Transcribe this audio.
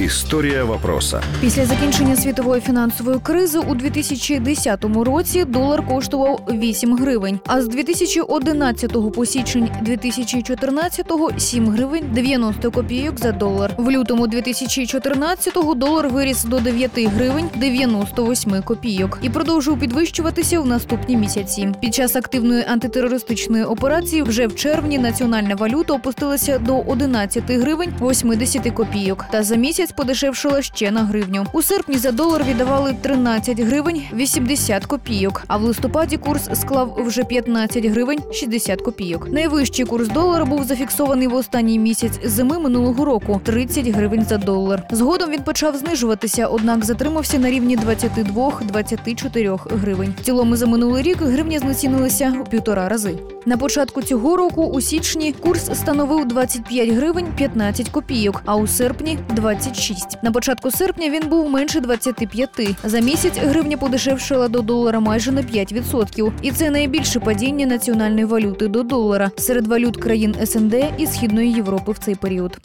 История вопроса. Після закінчення світової фінансової кризи у 2010 році долар коштував 8 гривень, а з 2011 по січень 2014 – 7 гривень 90 копійок за долар. В лютому 2014 долар виріс до 9 гривень 98 копійок і продовжив підвищуватися в наступні місяці. Під час активної антитерористичної операції вже в червні національна валюта опустилася до 11 гривень 80 копійок та за місяць подешевшила ще на гривню. У серпні за долар віддавали 13 гривень 80 копійок, а в листопаді курс склав вже 15 гривень 60 копійок. Найвищий курс долара був зафіксований в останній місяць зими минулого року 30 гривень за долар. Згодом він почав знижуватися, однак затримався на рівні 22-24 гривень. В цілому за минулий рік гривня знецінилася у півтора рази. На початку цього року у січні курс становив 25 гривень 15 копійок, а у серпні 26. На початку серпня він був менше 25. За місяць гривня подешевшила до долара майже на 5%. І це найбільше падіння національної валюти до долара серед валют країн СНД і Східної Європи в цей період.